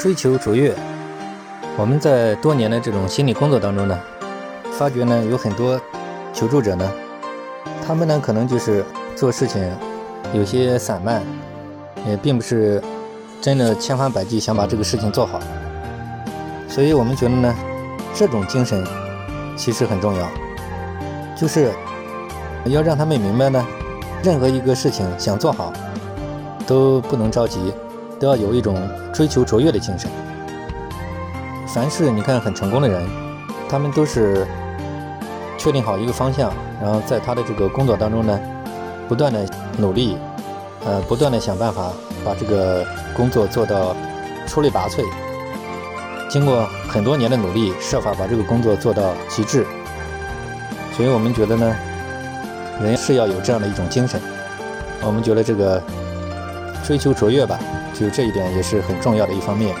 追求卓越。我们在多年的这种心理工作当中呢，发觉呢有很多求助者呢，他们呢可能就是做事情有些散漫，也并不是真的千方百计想把这个事情做好。所以我们觉得呢，这种精神其实很重要，就是要让他们明白呢，任何一个事情想做好都不能着急，都要有一种追求卓越的精神。凡是你看很成功的人，他们都是确定好一个方向，然后在他的这个工作当中呢，不断的努力，呃，不断的想办法把这个工作做到出类拔萃。经过很多年的努力，设法把这个工作做到极致。所以我们觉得呢，人是要有这样的一种精神。我们觉得这个追求卓越吧，就这一点也是很重要的一方面。